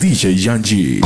DJ Yanji.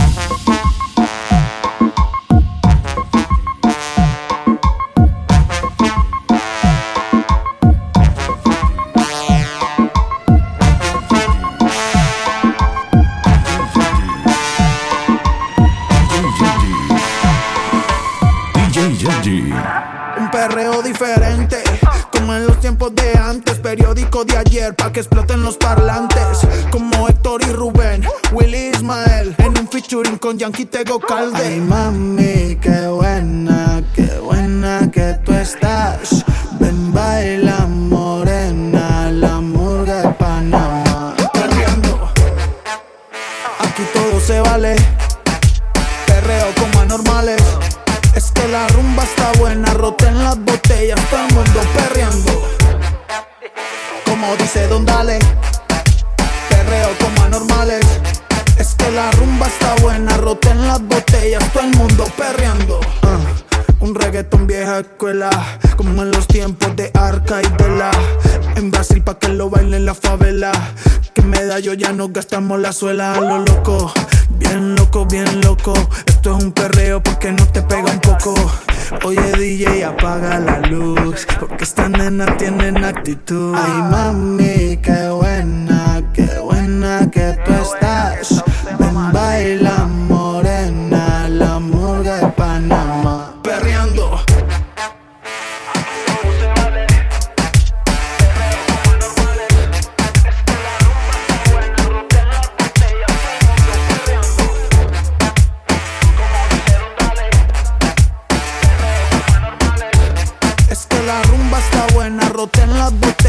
suela ten las botellas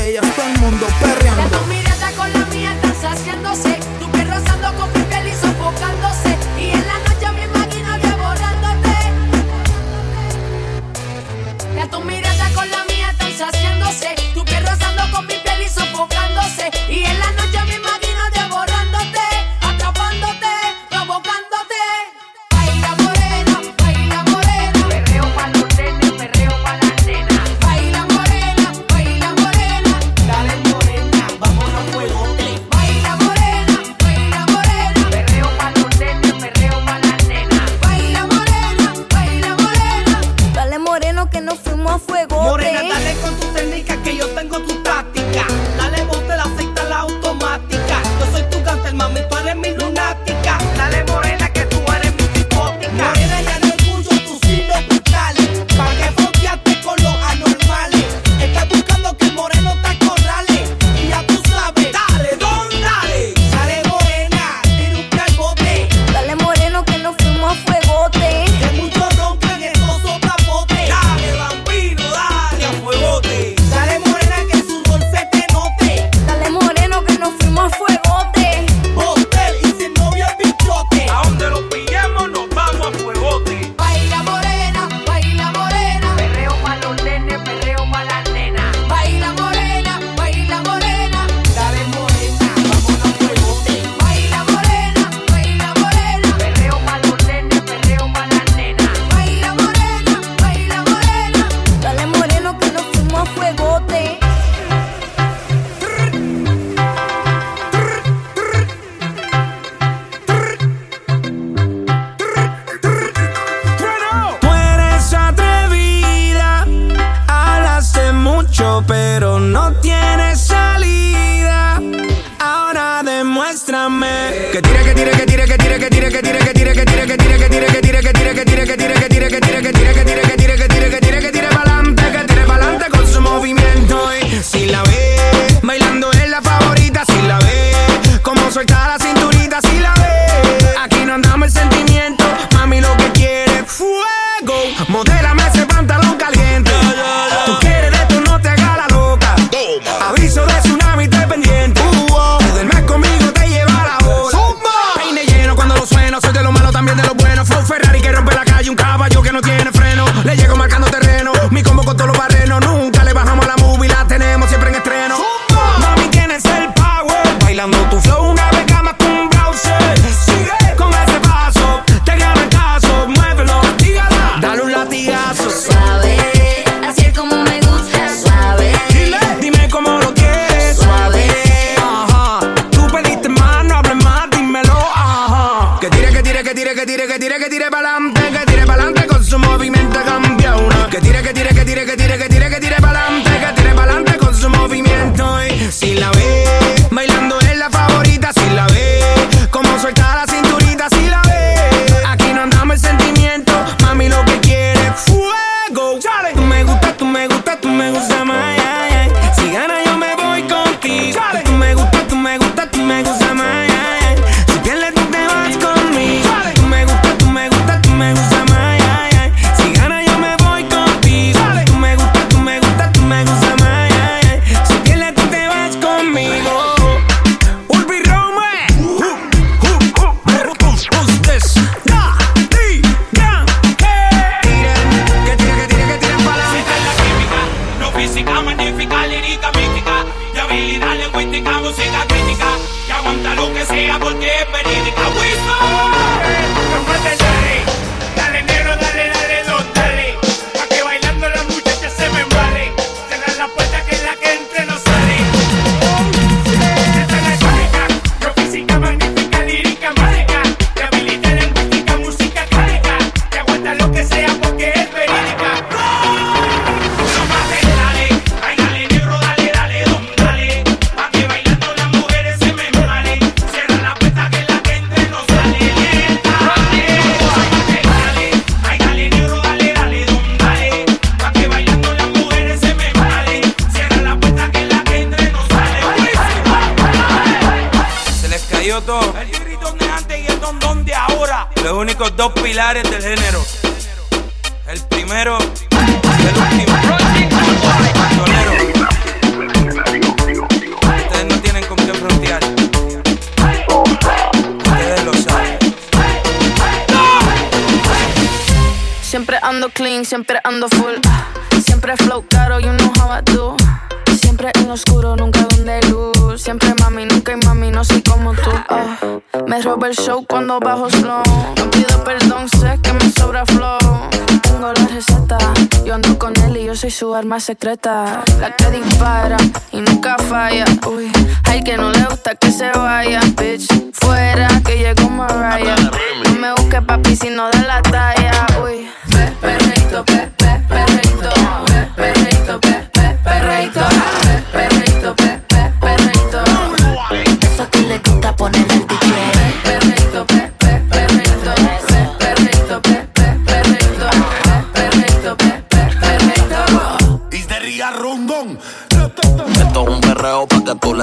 su arma secreta. La que dispara y nunca falla. Uy, hay que no le gusta que se vaya.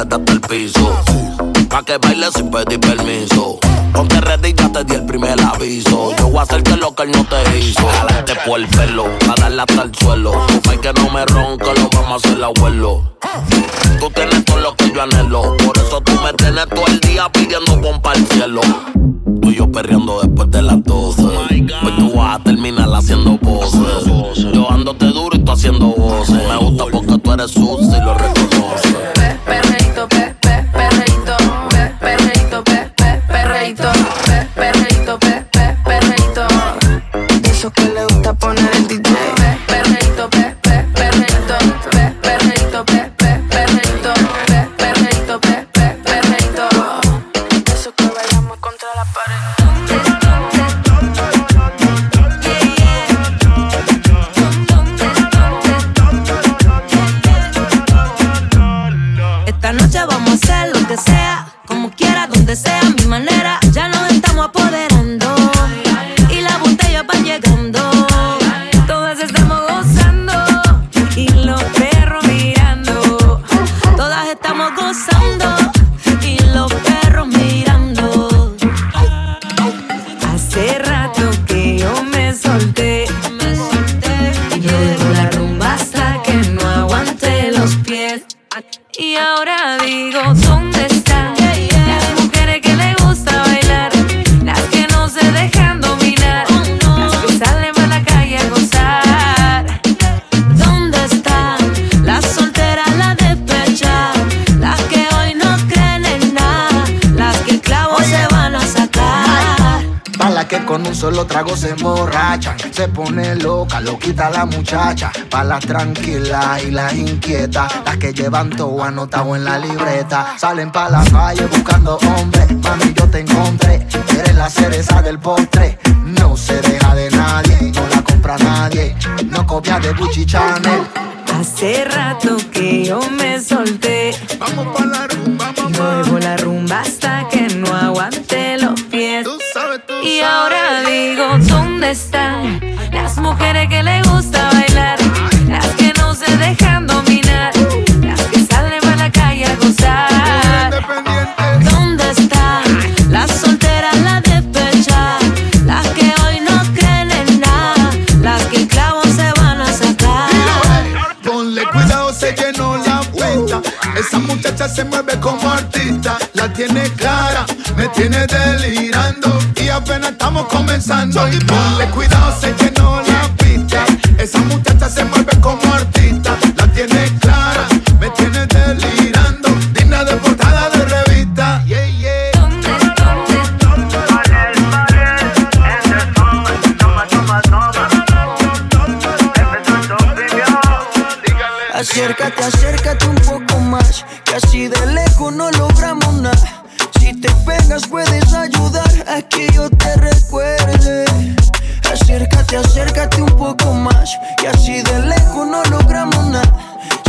maleta hasta el piso. Pa' que bailes sin pedir permiso. Ponte ready, ya te di el primer aviso. Yo voy a hacerte lo que él no te hizo. Jalarte por el pelo, pa' darle hasta el suelo. Tú que no me ronca, lo vamos a hacer abuelo. Tú tienes todo lo que yo anhelo. Por eso tú me tienes todo el día pidiendo pompa al cielo. Tú y yo perreando después de las 12. Pues tú vas a terminar haciendo voces. Yo ándote duro y tú haciendo voces. Me gusta porque tú eres sucio y lo reconoces. solo trago se emborrachan. Se pone loca, lo quita la muchacha. Pa' las tranquilas y las inquietas, las que llevan todo anotado en la libreta. Salen pa' la calle buscando hombres. Mami, yo te encontré. Eres la cereza del postre. No se deja de nadie, no la compra nadie. No copia de Gucci Channel. Hace rato que yo me solté. Vamos pa' la rumba, mamá. Luego la rumba hasta que no aguante los pies. Tú sabes, tú y ahora digo, ¿dónde están las mujeres que le gusta bailar? Muchacha se mueve como artista. La tiene clara, me tiene delirando. Y apenas estamos comenzando. Y ponle cuidado, se llenó la pista. Esa muchacha se mueve como artista. La tiene clara, me tiene delirando. Digna de portada de revista. Yeah, yeah. Acércate, acércate puedes ayudar a que yo te recuerde. Acércate, acércate un poco más, que así de lejos no logramos nada.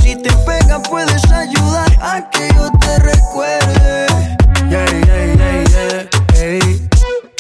Si te pegas puedes ayudar a que yo te recuerde. Yeah, yeah, yeah,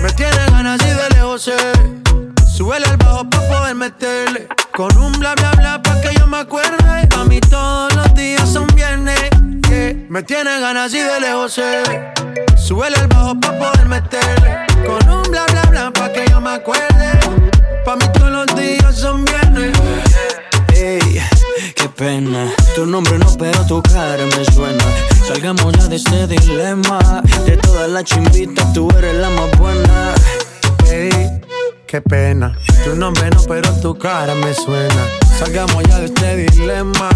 Me tiene ganas y de lejos sé. Al bajo pa' poder meterle. Con un bla bla bla pa' que yo me acuerde. A mí todos los días son viernes. Me tiene ganas y de lejos sé. Al bajo pa' poder meterle. Con un bla bla bla pa' que yo me acuerde. Pa' mí todos los días son viernes. Qué pena. Tu nombre no, pero tu cara me suena. Salgamos ya de este dilema. De todas las chimbitas, tú eres la más buena. Ey, qué pena. Tu nombre no, pero tu cara me suena. Salgamos ya de este dilema.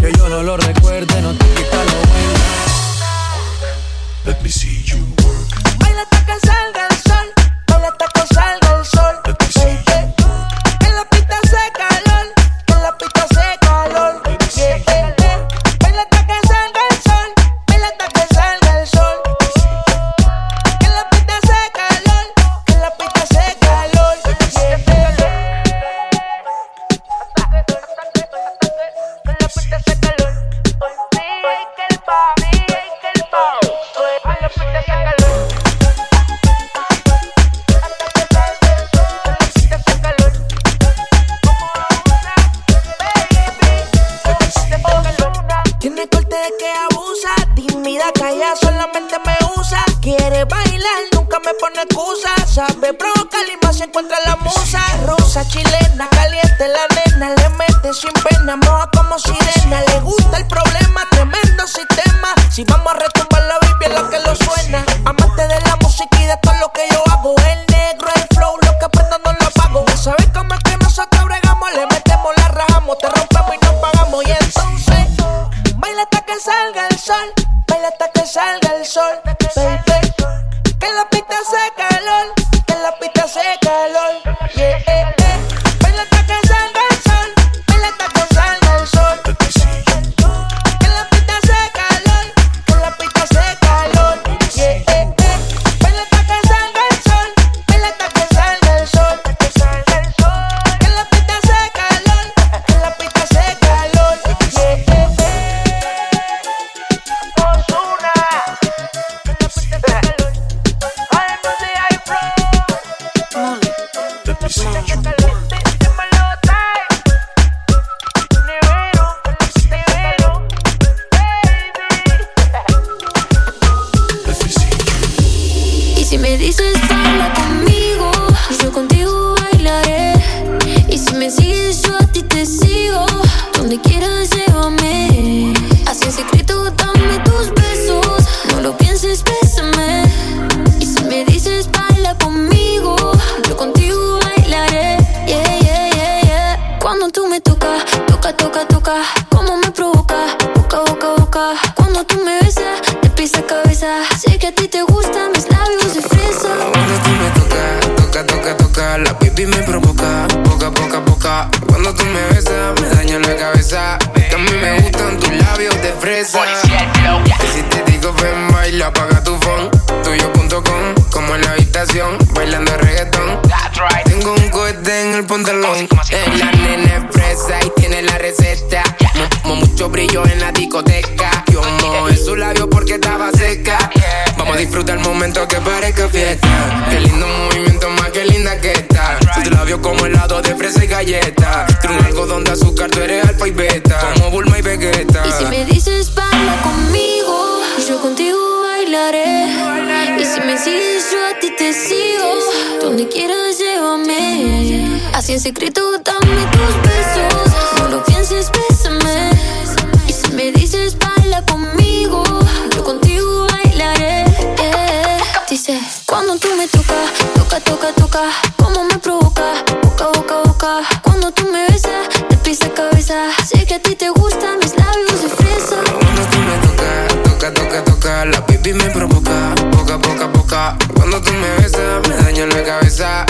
Que yo no lo recuerde, no te quita lo buena. Let me see you work. Baila hasta que salga el sol, baila hasta que salga el sol. Let me Cuando tú me besas, te pisa cabeza. Sé que a ti te gustan mis labios de fresa. Cuando tú me tocas, toca, toca, toca. La pipi me provoca, poca, poca, poca. Cuando tú me besas, me daña la cabeza. También me gustan tus labios de fresa. Si te digo ven, baila, apaga tu phone. Tuyo.com, como en la habitación, bailando reggaetón. Tengo un cohete en el pantalón. Eh, la nena es fresa labios brilló en la discoteca. Yo mojo en sus labios porque estaba seca. Vamos a disfrutar el momento que parezca fiesta. Qué lindo movimiento, más que linda que está. Tus labios como helado de fresa y galleta. Tú un algodón de azúcar, tú eres alfa y beta. Como Bulma y Vegeta. Y si me dices baila conmigo, yo contigo bailaré. Y si me sigues, yo a ti te sigo. Donde quieras, llévame. Así en secreto, dame tus besos. me toca, toca, toca, toca, cómo me provoca, boca, boca, boca. Cuando tú me besas, te pisa cabeza. Sé que a ti te gustan mis labios de fresa. Cuando tú me tocas, toca, toca, toca, la pipi me provoca, boca, boca, boca. Cuando tú me besas, me daño la cabeza.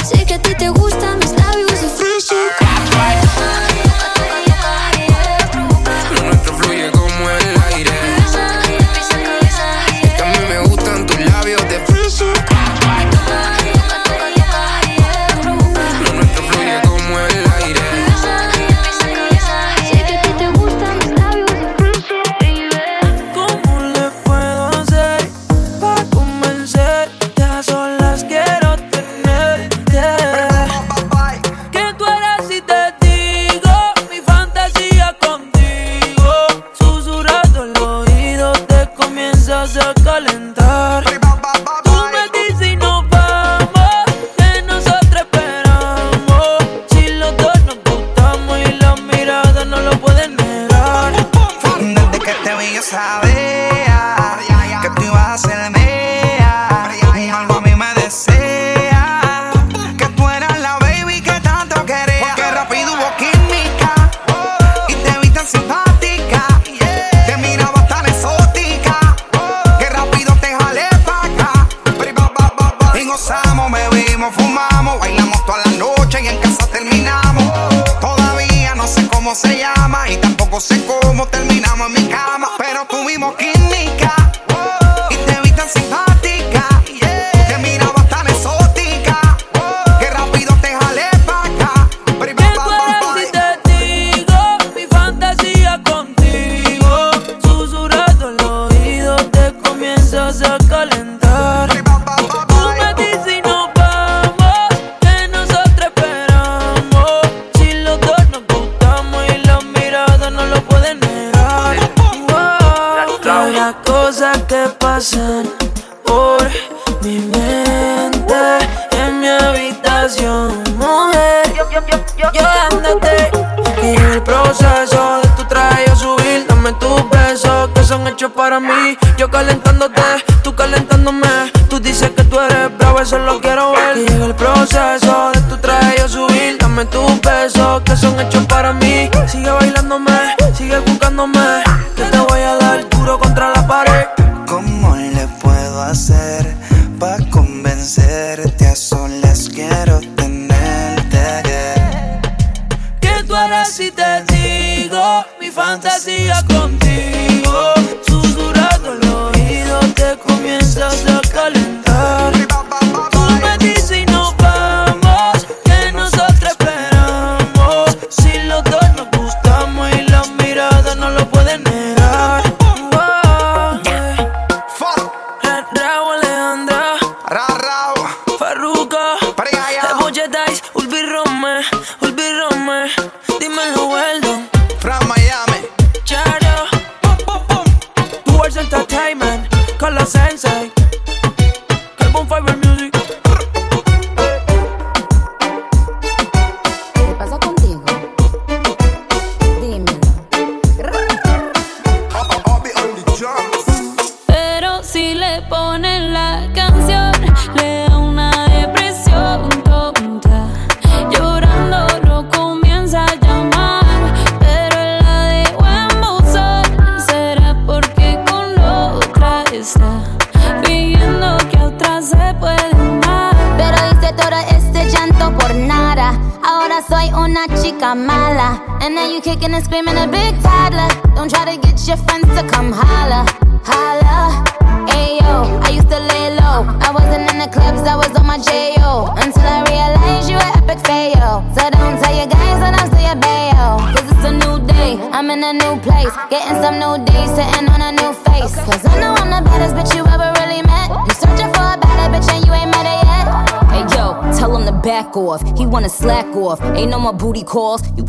hacer para convencerte a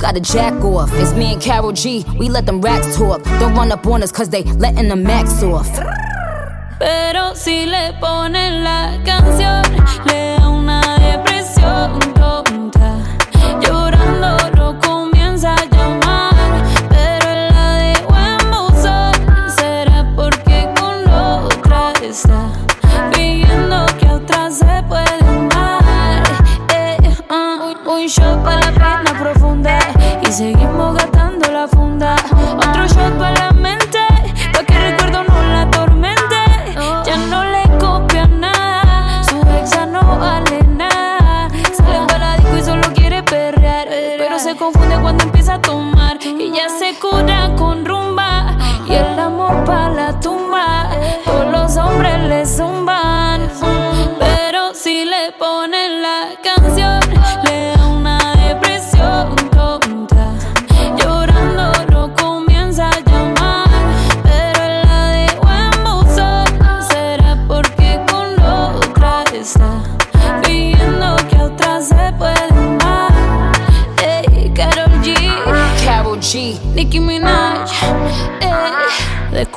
gotta jack off. It's me and Carol G, we let them rats talk. Don't run up on us cause they letting the max off. Pero si le ponen la canción, le da una depresión tonta. Llorando no comienza a llamar, pero la de buen buzón será porque con otra está.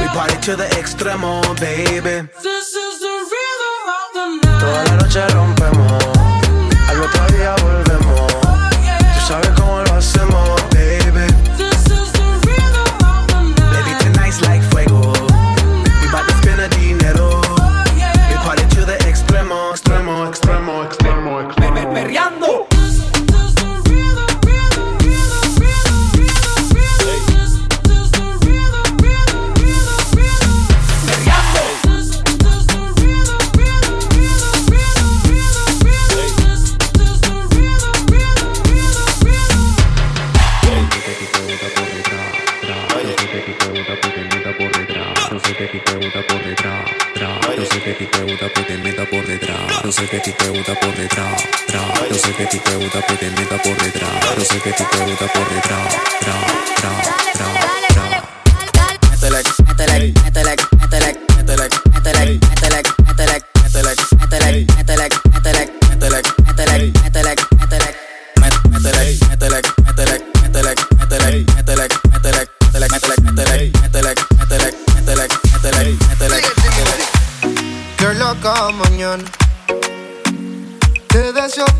We party to the extremo, baby. Toda la noche rompemos, al otro día volvemos. Tú sabes que ti te gusta por detrás, tra. No sé que ti te gusta que te meta por detrás. No sé que ti te gusta por detrás, tra. No sé que ti te gusta que te meta por detrás. No sé que ti te gusta por detrás, tra, tra, tra, tra.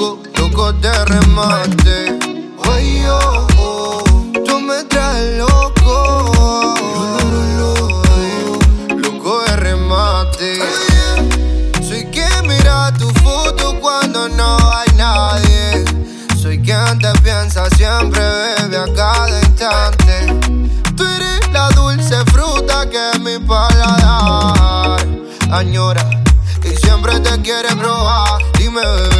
Loco, loco de remate. Oye, oh, oh, tú me traes loco. Loco de remate. Soy quien mira tu foto cuando no hay nadie. Soy quien te piensa siempre, bebe a cada instante. Tú eres la dulce fruta que mi paladar añora y siempre te quiere probar. Dime, bebé,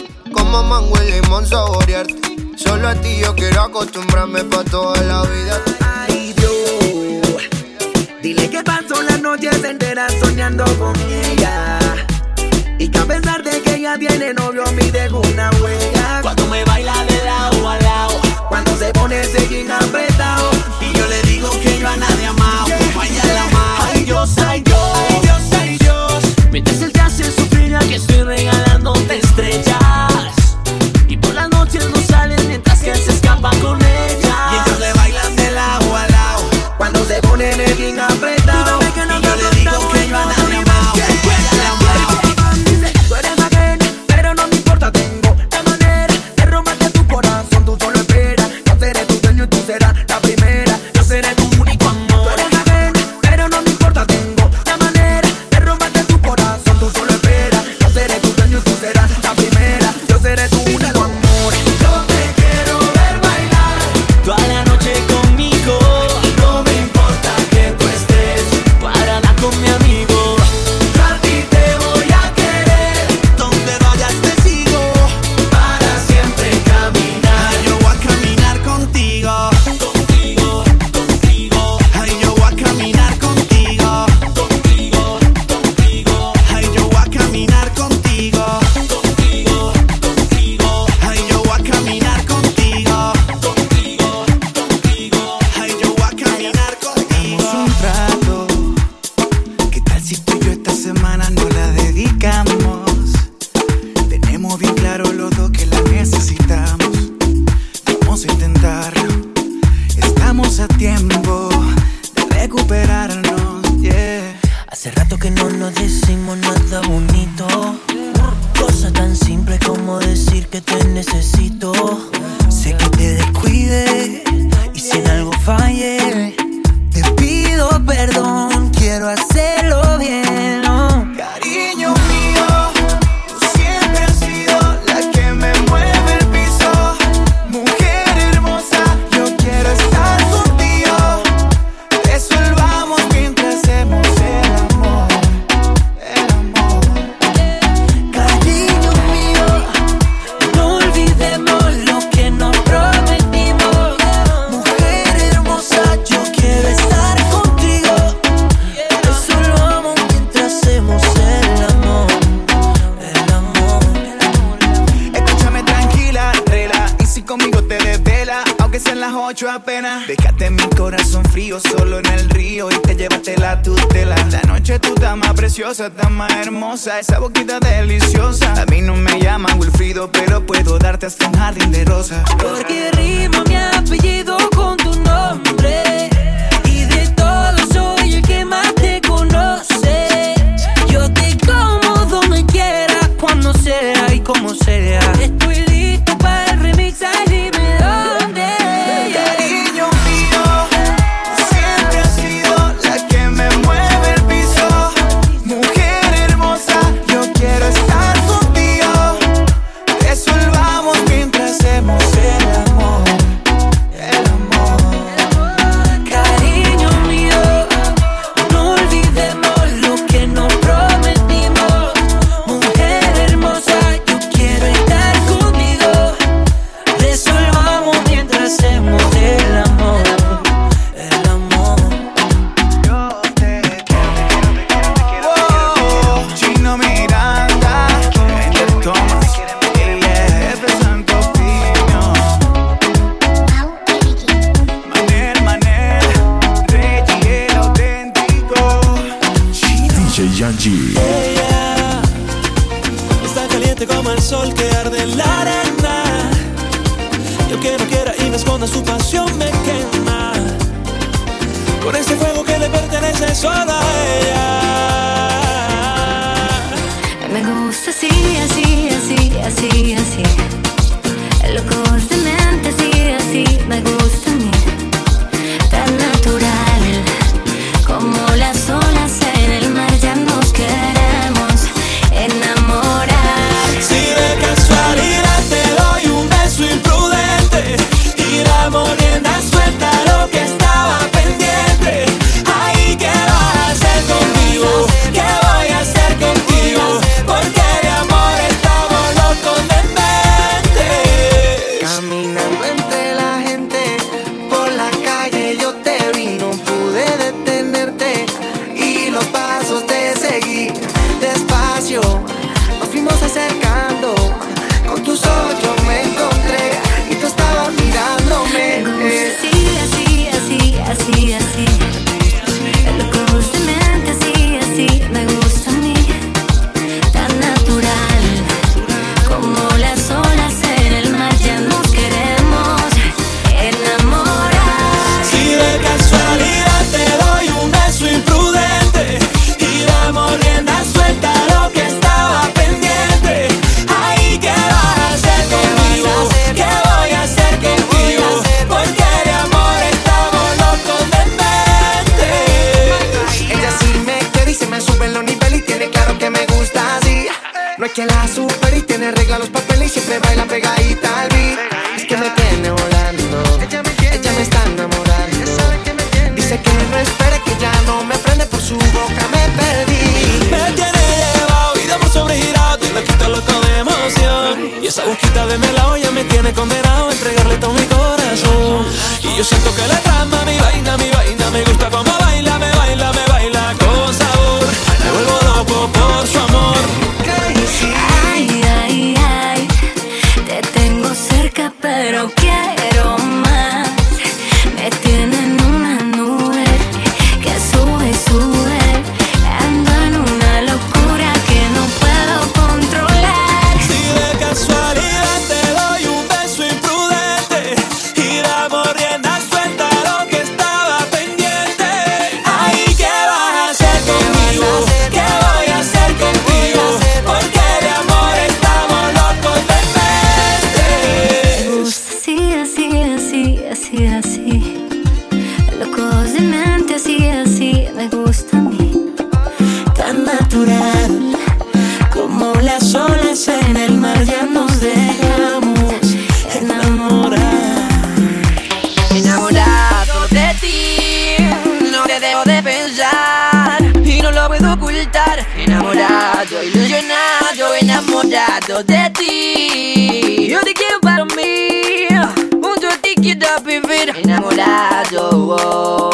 Como mango y limón saborearte. Solo a ti yo quiero acostumbrarme pa' toda la vida. Ay, Dios. Dile que paso las noches enteras soñando con ella. Y que a pesar de que ella tiene novio, a mí dejo una huella. Cuando me baila de lado a lado. Cuando se pone ese jean la dedicamos. de pensar y no lo puedo ocultar. Enamorado, ilusionado, enamorado de ti. Yo te quiero para mí, junto a ti quiero vivir. Enamorado. Oh.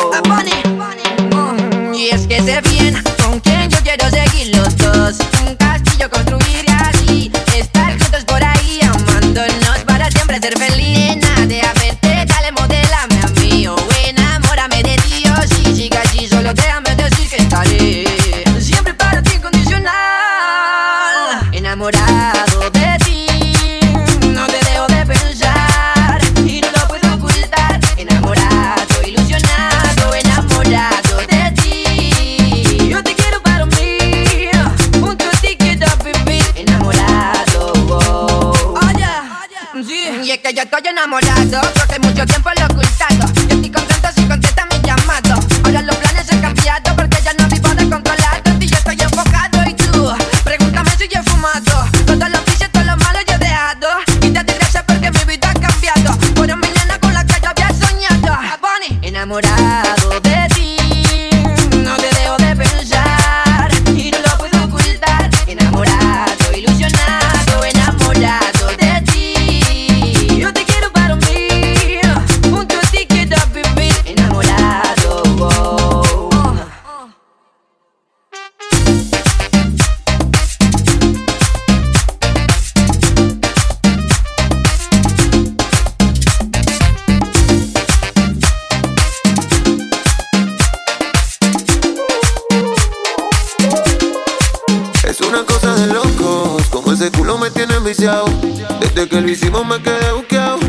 quedé buqueado.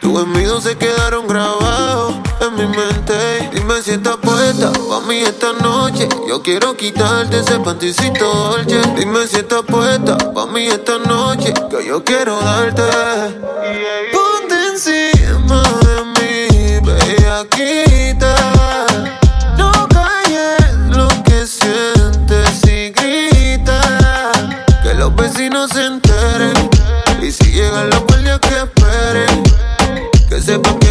Tus envidios se quedaron grabados en mi mente. Dime si estás puesta pa' mí esta noche. Yo quiero quitarte ese panticito dolce. Dime si estás puesta pa' mí esta noche. Que yo quiero darte. Ponte encima de mí, baby, aquí. sepa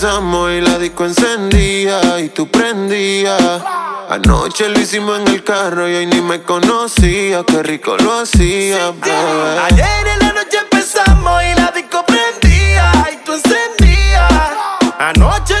y la disco encendía y tú prendías. Anoche lo hicimos en el carro y hoy ni me conocía. Qué rico lo hacía. Ayer en la noche empezamos y la disco prendía y tú encendías. Anoche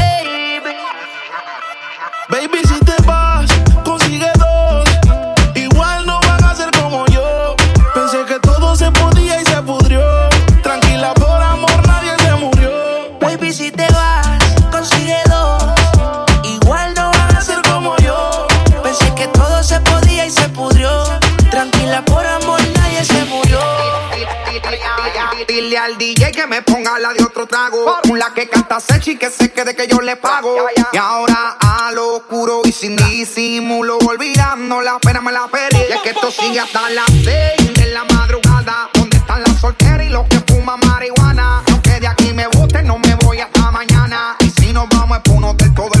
DJ que me ponga la de otro trago. Con la que canta Sechi que se quede que yo le pago. Y ahora a lo oscuro y sin disimulo, olvidando la pena me la perdí. Y es que esto sigue hasta las seis de la madrugada. Donde están las solteras y los que fuman marihuana? Aunque de aquí me guste, no me voy hasta mañana. Y si nos vamos es por un hotel todo el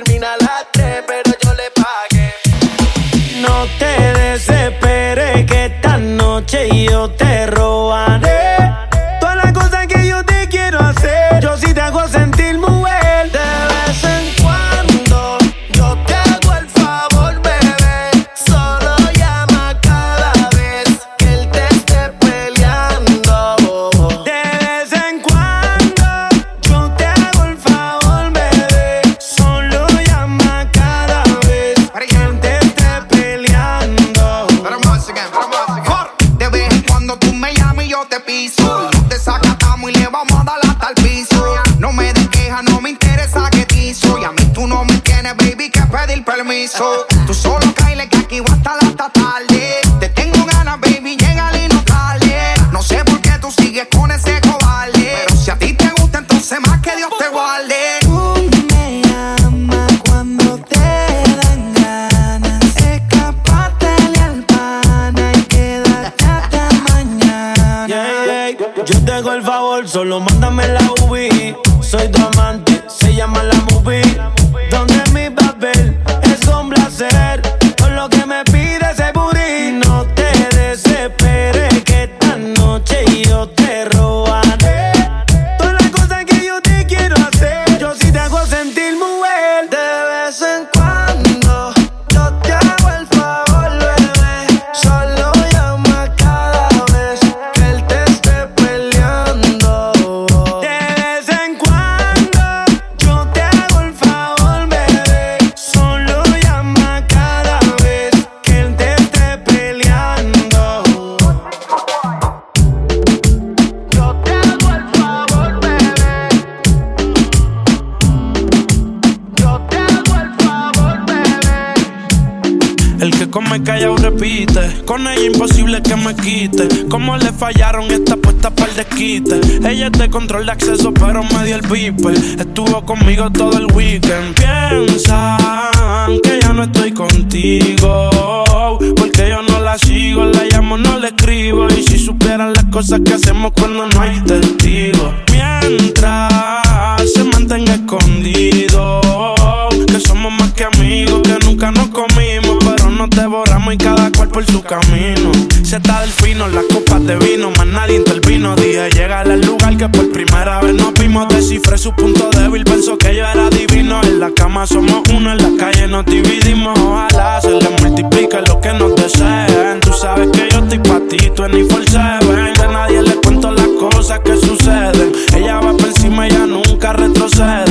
hasta el piso. No me des queja, no me interesa que te hizo. Y a mí tú no me tienes, baby, que pedir permiso. Tú solo Solo mándame la UBI. Soy tu Ella es de control de acceso, pero me dio el beeper. Estuvo conmigo todo el weekend. Piensan que ya no estoy contigo. Porque yo no la sigo, la llamo, no le escribo. Y si supieran las cosas que hacemos cuando no hay testigos. Mientras se mantenga escondido. Que somos más que amigos, que nunca nos comimos. Nos devoramos y cada cual por su camino. Se está del fino, las copas de vino, más nadie intervino. Dije, llega al lugar que por primera vez nos vimos. Descifré su punto débil, pensó que yo era divino. En la cama somos uno, en la calle nos dividimos. Ojalá se le multiplique lo que nos deseen. Tú sabes que yo estoy pa' ti, tú en. De nadie le cuento las cosas que suceden. Ella va por encima, ella nunca retrocede.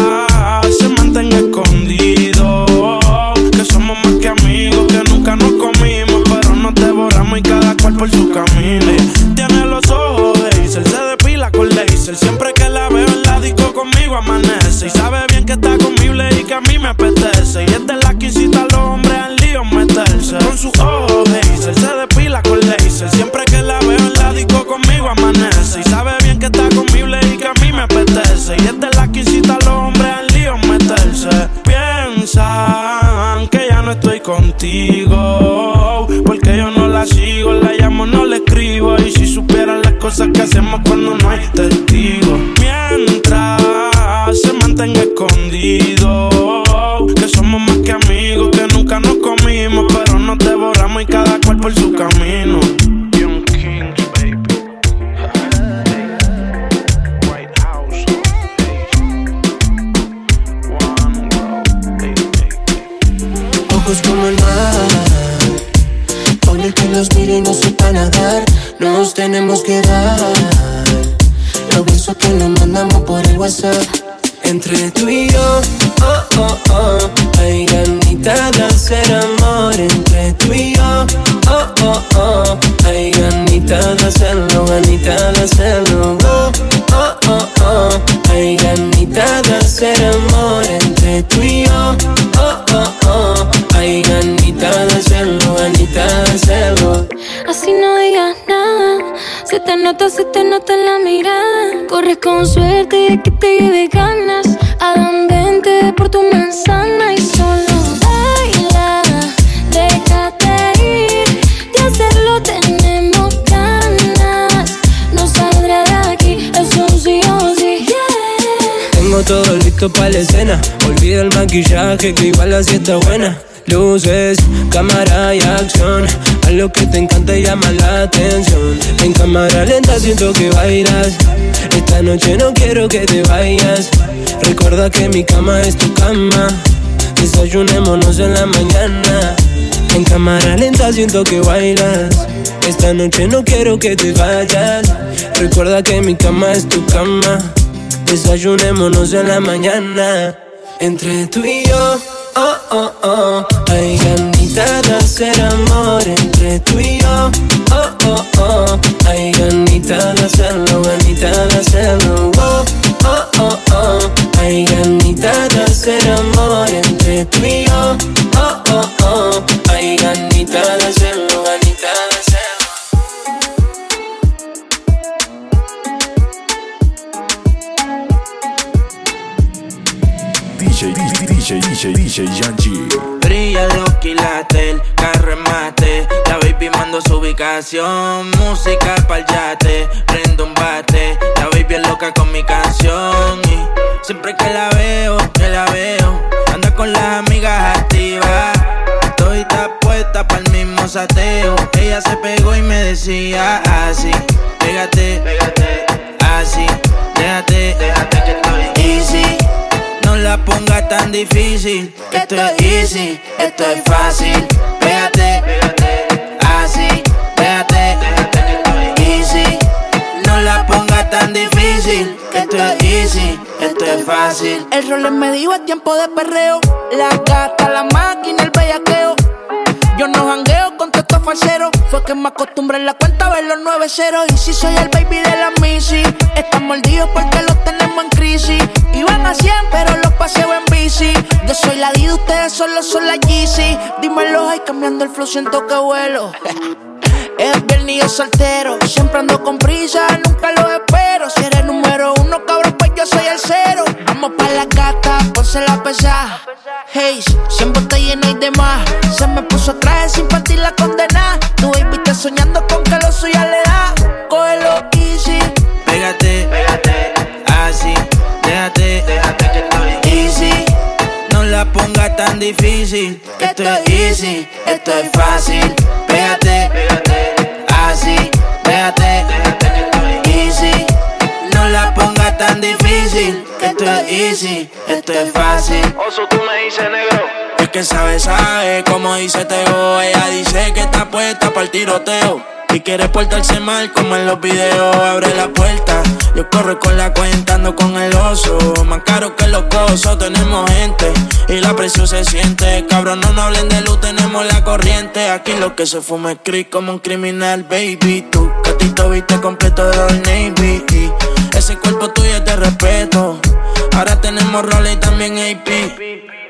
por su camino. Tiene los ojos de Hazel, se depila con laser. Siempre que la veo en la disco conmigo amanece. Y sabe bien que está conmigo y que a mí me apetece. Y es de la que a los hombres al lío meterse. Con sus ojos de Hazel, se depila con laser. Siempre que la veo en la disco conmigo amanece. Y sabe bien que está conmigo y que a mí me apetece. Y es de la que a los hombres al lío meterse. Piensan que ya no estoy contigo. Cosas que hacemos cuando no hay testigos. Mientras se mantenga escondido. Que somos más que amigos, que nunca nos comimos. Pero nos devoramos y cada cual por su camino. Que los mire y no sepa nadar. Nos tenemos que dar. Los besos que nos mandamos por el WhatsApp. Entre tú y yo Oh, oh, oh. Hay ganita de hacer amor. Entre tú y yo Oh, oh, oh. Hay ganita de hacerlo Ganita de hacerlo. Oh, oh, oh, oh. Hay ganita de hacer amor. Entre tú y yo Así no digas nada. Se te nota, se te nota en la mirada. Corres con suerte de que te lleve ganas. Adam, vente por tu manzana y solo baila. Déjate ir. De hacerlo tenemos ganas. No saldré de aquí, es un sí o sí. Yeah. Tengo todo listo para la escena. Olvida el maquillaje que igual así está buena. Luces, cámara y acción. A lo que te encanta y llama la atención. En cámara lenta siento que bailas. Esta noche no quiero que te vayas. Recuerda que mi cama es tu cama. Desayunémonos en la mañana. En cámara lenta siento que bailas. Esta noche no quiero que te vayas. Recuerda que mi cama es tu cama. Desayunémonos en la mañana. Entre tú y yo, oh, oh, oh. Hay ganita de hacer amor. Entre tú y yo, oh, oh, oh. Hay ganita de hacerlo, ganita de hacerlo. Oh, oh, oh, oh. Hay ganita de hacer amor. Entre tú y yo, oh, oh, oh. Hay ganita de hacerlo, ganita DJ, DJ, DJ, DJ Yankee. Brilla los quilates, el carro en mate. La baby mando su ubicación. Música pa'l yate, prendo un bate. La baby es loca con mi canción. Y siempre que la veo, que la veo, anda con las amigas activas. Estoy puesta pa'l mismo sateo. Ella se pegó y me decía así: Pégate, pégate, así, déjate, déjate que estoy easy. No la pongas tan difícil. Esto es easy, esto es fácil. Pégate, así, déjate, easy. No la pongas tan difícil. fácil. El rol me dijo es tiempo de perreo. La gata, la máquina, el bellaqueo. Yo no jangueo con todo estos falseros. Fue que me acostumbré en la cuenta a ver los nueve ceros. Y si soy el baby de la Missy, están mordidos porque los tenemos en crisis. Iban a 100, pero los paseo en bici. Yo soy la D, ustedes solo son la Yeezy. Dímelo, ay, cambiando el flow, siento que vuelo. Es viernes y yo soltero. Siempre ando con prisa, nunca lo espero. Si eres número uno, cabrón, pues yo soy el cero. Vamos pa' la gata, ponse la pesada. Hey, siempre está llena y demás. Se me puso traje sin partir la condena. Tu baby está soñando con que lo suya le da. Cógelo easy. Pégate, pégate, así, la pongas tan difícil, que esto es easy, esto es fácil. Pégate, pégate, así, estoy easy. No la pongas tan difícil, que esto es easy, esto es fácil. Oso, tú me dices negro. Es que sabe, sabe, como dice Teo. Ella dice que está puesta para el tiroteo. Y quiere portarse mal como en los videos. Abre la puerta, yo corro con la cuenta, ando con el oso. Más caro que los cosos, tenemos gente. Y la presión se siente. Cabrón, no nos hablen de luz, tenemos la corriente. Aquí lo que se fuma es creep como un criminal, baby. Tu gatito viste completo de Navy. Ese cuerpo tuyo de respeto. Ahora tenemos roles y también AP.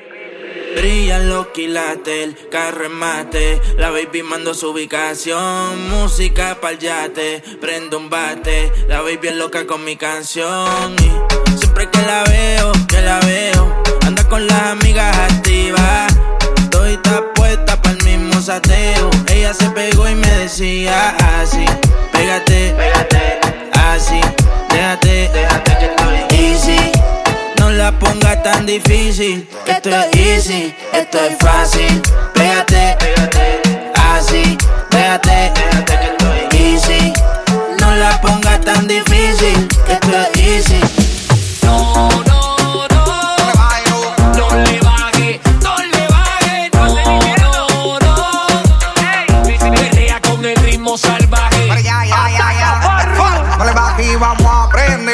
Brillan los quilates, el carro en mate. La baby mando su ubicación. Música pa'l yate, prendo un bate. La baby es loca con mi canción. Y siempre que la veo, que la veo, anda con las amigas activas. Estoy puesta pa'l mismo sateo. Ella se pegó y me decía así: Pégate, pégate, así, déjate, déjate que estoy easy. No la pongas tan difícil, esto es easy, esto es fácil. Pégate, pégate, así, déjate, déjate que estoy easy. No la pongas tan difícil, esto es easy. No.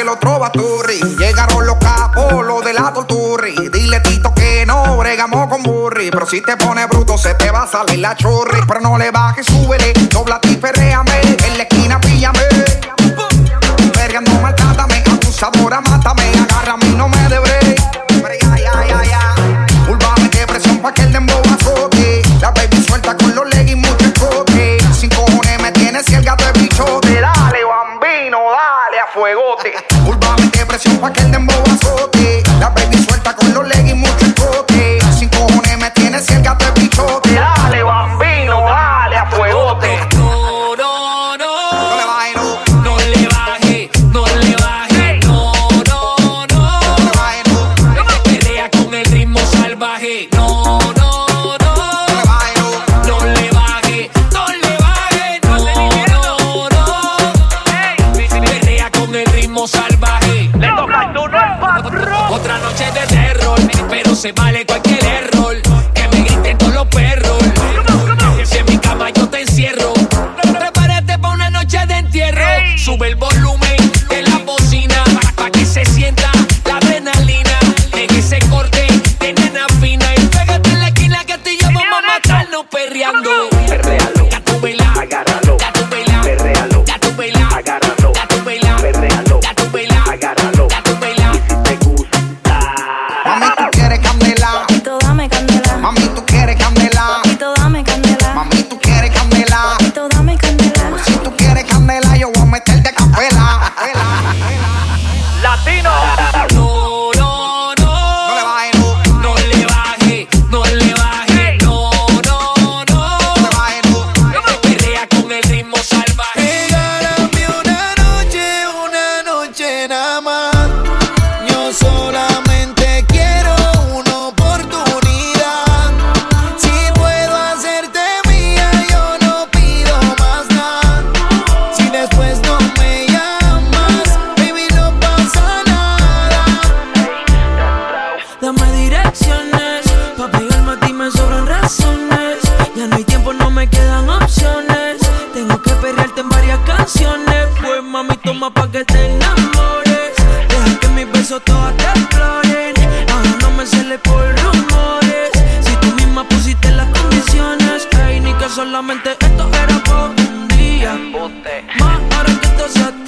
Prender otro baturri. Llegaron los capos, los de la torturri. Dile Tito que no bregamos con burri. Pero si te pone bruto, se te va a salir la churri. Pero no le bajes, súbele, dobla y perréame. En la esquina píllame. Perreando, maltrátame, abusadora, mátame. Agárrame y no me pa' que el dembow azote. La baby suelta con los leggings, mucho escote. Sin cojones me tienes si el piso todas te exploren. Bajándome sale por rumores. Si tú misma pusiste las condiciones, hey, ni que solamente esto era por un día. Más ahora que estás a ti